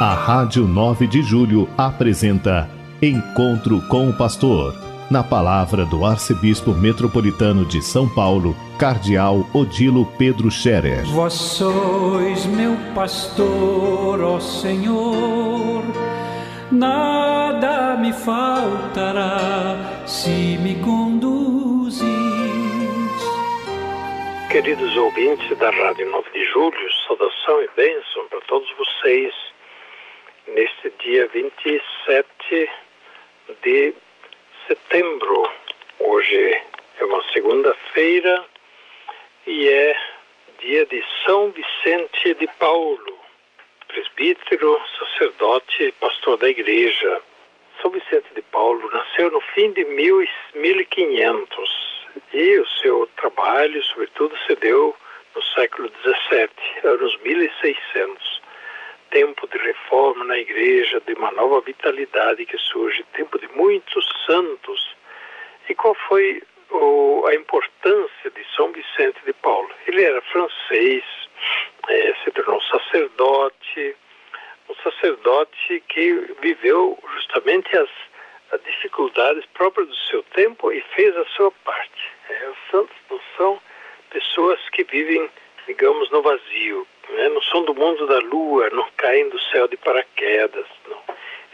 A Rádio 9 de Julho apresenta Encontro com o Pastor, na palavra do Arcebispo Metropolitano de São Paulo, Cardeal Odilo Pedro Scherer. Vós sois meu pastor, ó Senhor, nada me faltará se me conduzis. Queridos ouvintes da Rádio 9 de Julho, saudação e bênção para todos vocês neste dia 27 de setembro. Hoje é uma segunda-feira e é dia de São Vicente de Paulo, presbítero, sacerdote e pastor da igreja. São Vicente de Paulo nasceu no fim de 1500 e o seu trabalho, sobretudo, se deu no século XVII, anos 1600 tempo de na igreja, de uma nova vitalidade que surge, tempo de muitos santos. E qual foi o, a importância de São Vicente de Paulo? Ele era francês, é, se tornou sacerdote, um sacerdote que viveu justamente as, as dificuldades próprias do seu tempo e fez a sua parte. É, os santos não são pessoas que vivem, digamos, no vazio, né? não são do mundo da lua, não caem do céu de paraquedas, não.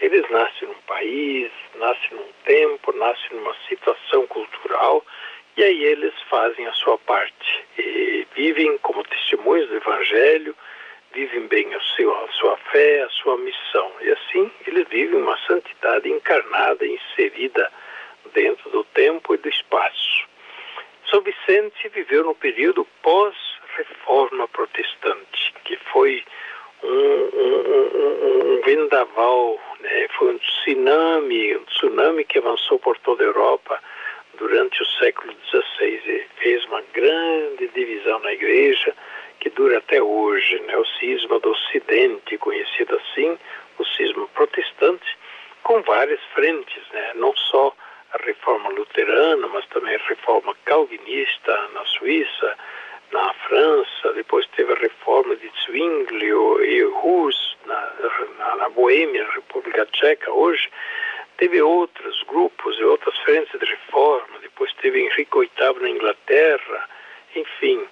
Eles nascem num país, nascem num tempo, nascem numa situação cultural e aí eles fazem a sua parte e vivem como testemunhos do Evangelho, vivem bem a sua, a sua fé, a sua missão. E assim eles vivem uma santidade encarnada, inserida dentro do tempo e do espaço. São Vicente viveu no período pós reforma protestante, que foi um, um, um, vendaval, né? foi um tsunami, um tsunami que avançou por toda a Europa durante o século XVI e fez uma grande divisão na igreja que dura até hoje, né? o cisma do Ocidente, conhecido assim, o cisma protestante, com várias frentes, né? não só a reforma luterana, mas também a reforma calvinista na Suíça, na França, depois teve a reforma de Zwingli e Rus na, na, na Boêmia, República Tcheca hoje, teve outros grupos e outras frentes de reforma, depois teve Henrique VIII na Inglaterra, enfim.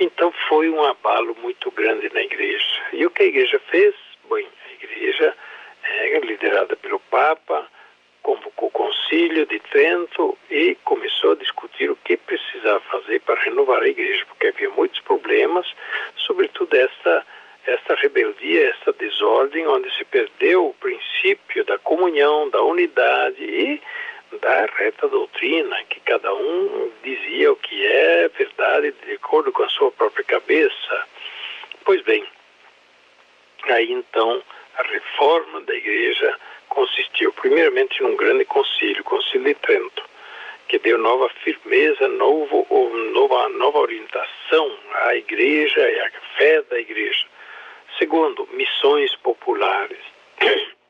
Então foi um abalo muito grande na igreja. E o que a igreja fez? Bem, a igreja é liderada pelo Papa, convocou o concílio de Trento e começou a discutir o que precisava fazer para renovar a igreja, porque havia muitos problemas, sobretudo esta esta rebeldia, esta desordem, onde se perdeu o princípio da comunhão, da unidade e da reta doutrina, que cada um dizia o que é verdade de acordo com a sua própria cabeça. Pois bem, aí então a reforma da igreja consistiu primeiramente num grande concílio, o Concílio de Trento, que deu nova firmeza, novo, nova, nova orientação à igreja e à fé da igreja. Segundo, missões populares.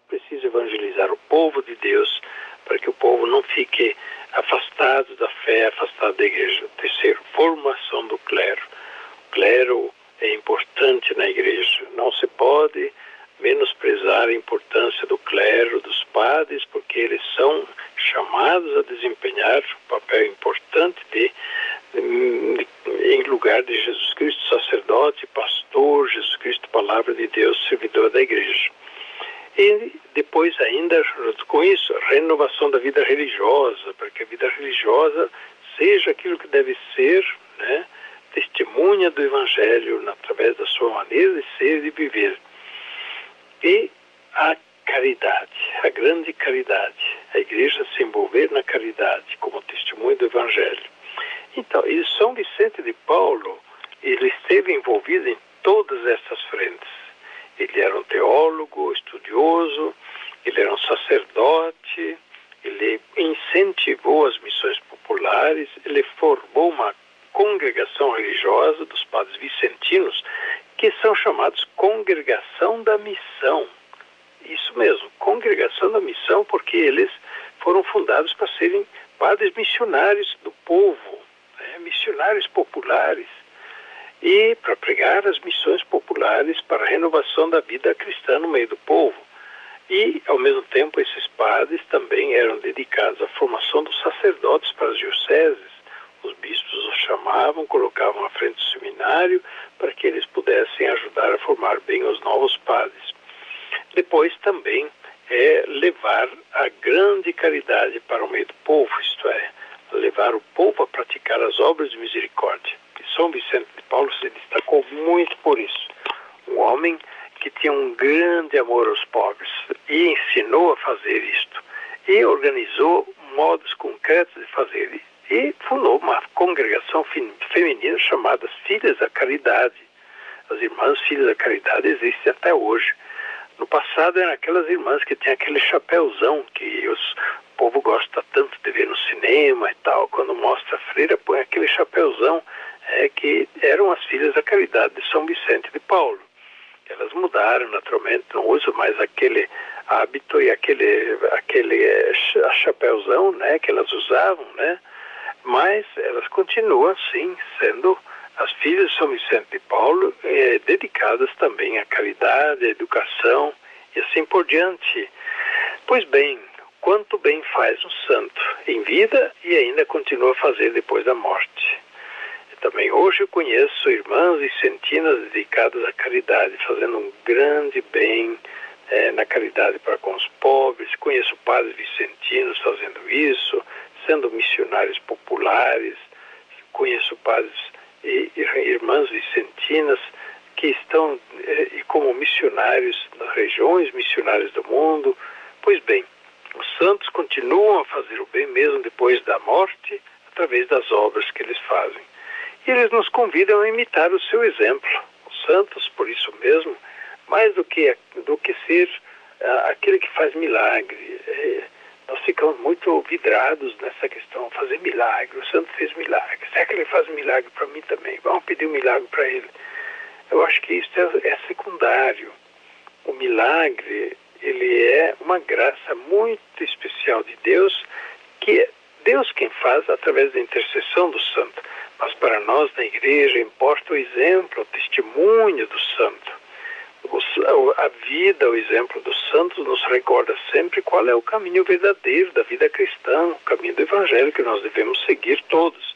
Precisa evangelizar o povo de Deus para que o povo não fique afastado da fé, afastado da igreja. Terceiro, formação do clero. O clero é importante na igreja. Não se pode menosprezar a importância do clero, dos padres, porque eles são chamados a desempenhar um papel importante de, de, em lugar de Jesus Cristo, sacerdote, pastor, Jesus Cristo, palavra de Deus, servidor da igreja. E depois ainda, junto com isso, renovação da vida religiosa, para que a vida religiosa seja aquilo que deve ser, né? testemunha do Evangelho através da sua maneira de ser e de viver e a caridade, a grande caridade, a igreja se envolver na caridade como testemunho do Evangelho. Então, e São Vicente de Paulo, ele esteve envolvido em todas essas frentes. Ele era um teólogo, estudioso, ele era um sacerdote, ele incentivou as missões populares, ele formou uma congregação religiosa dos padres vicentinos que são chamados congregação da missão. Isso mesmo, congregação da missão, porque eles foram fundados para serem padres missionários do povo, né? missionários populares, e para pregar as missões populares, para renovar renovação da vida cristã no meio do povo. E, ao mesmo tempo, esses padres também eram dedicados à formação dos sacerdotes para as dioceses. Os bispos os chamavam, colocavam à frente do seminário para que eles pudessem ajudar a formar bem os novos padres. Depois também é levar a grande caridade para o meio do povo, isto é, levar o povo a praticar as obras de misericórdia. São Vicente de Paulo se destacou muito por isso. Um homem que tinha um grande amor aos pobres e ensinou a fazer isto. E organizou modos concretos de fazer e fundou uma congregação feminina chamada Filhas da Caridade. As Irmãs Filhas da Caridade existem até hoje. No passado eram aquelas irmãs que tinham aquele chapéuzão que os, o povo gosta tanto de ver no cinema e tal. Quando mostra a freira, põe aquele chapéuzão é, que eram as filhas da caridade de São Vicente de Paulo. Elas mudaram, naturalmente, não usam mais aquele hábito e aquele, aquele é, chapéuzão né, que elas usavam, né? Mas elas continuam, sim, sendo as filhas de São Vicente de Paulo, eh, dedicadas também à caridade, à educação e assim por diante. Pois bem, quanto bem faz um santo em vida e ainda continua a fazer depois da morte. Também hoje eu conheço irmãs vicentinas dedicadas à caridade, fazendo um grande bem eh, na caridade para com os pobres. Conheço padres vicentinos fazendo isso, sendo missionários populares. Conheço padres e, irmãs vicentinas que estão eh, como missionários nas regiões missionárias do mundo. Pois bem, os santos continuam a fazer o bem mesmo depois da morte, através das obras que eles fazem. E eles nos convidam a imitar o seu exemplo. Os santos, por isso mesmo, mais do que, do que ser uh, aquele que faz milagre, eh, nós ficamos muito vidrados nessa questão, fazer milagre. O santo fez milagre. Será que ele faz milagre para mim também? Vamos pedir um milagre para ele. Eu acho que isso é, é secundário. O milagre, ele é uma graça muito especial de Deus, que é Deus quem faz através da intercessão do santo. Mas para nós na igreja importa o exemplo, o testemunho do santo a vida, o exemplo dos santos nos recorda sempre qual é o caminho verdadeiro da vida cristã, o caminho do evangelho que nós devemos seguir todos.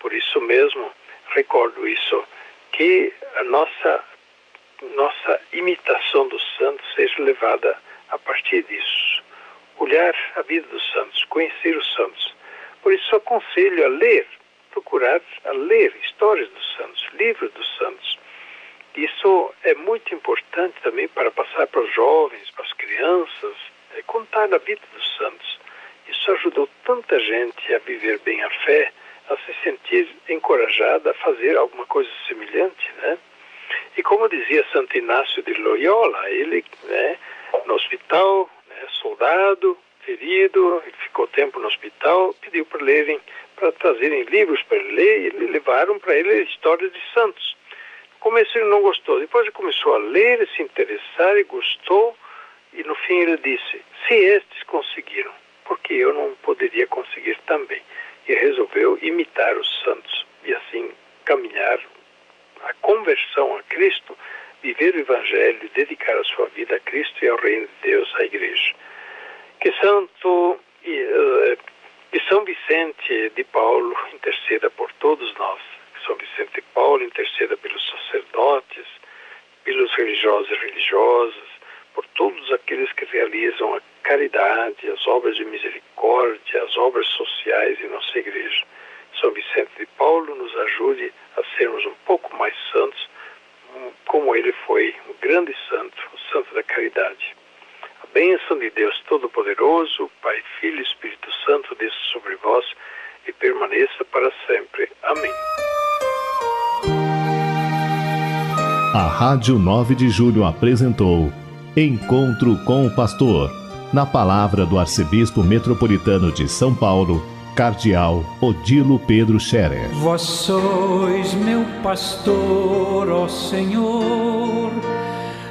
Por isso mesmo, recordo isso, que a nossa, nossa imitação dos santos seja levada a partir disso. Olhar a vida dos santos, conhecer os santos. Por isso aconselho a ler, procurar a ler histórias dos santos, livros dos santos isso é muito importante também para passar para os jovens, para as crianças, é contar a vida dos santos. Isso ajudou tanta gente a viver bem a fé, a se sentir encorajada a fazer alguma coisa semelhante, né? E como dizia Santo Inácio de Loyola, ele, né, no hospital, né, soldado, ferido, ficou tempo no hospital, pediu para lerem, para trazerem livros para ele ler, e levaram para ele histórias de santos começo ele não gostou. Depois ele começou a ler, se interessar e gostou. E no fim ele disse: se estes conseguiram, porque eu não poderia conseguir também? E resolveu imitar os santos e assim caminhar a conversão a Cristo, viver o Evangelho, dedicar a sua vida a Cristo e ao Reino de Deus, à Igreja. Que Santo e, uh, que São Vicente de Paulo interceda por todos nós são Vicente de Paulo interceda pelos sacerdotes, pelos religiosos e religiosas, por todos aqueles que realizam a caridade, as obras de misericórdia, as obras sociais em nossa igreja. São Vicente de Paulo nos ajude a sermos um pouco mais santos, como ele foi um grande santo, o santo da caridade. A bênção de Deus Todo-Poderoso, Pai, Filho e Espírito Santo, desça sobre vós e permaneça para sempre. Amém. A Rádio 9 de Julho apresentou Encontro com o Pastor, na palavra do Arcebispo Metropolitano de São Paulo, Cardeal Odilo Pedro Scherer. Vós sois meu pastor, ó Senhor,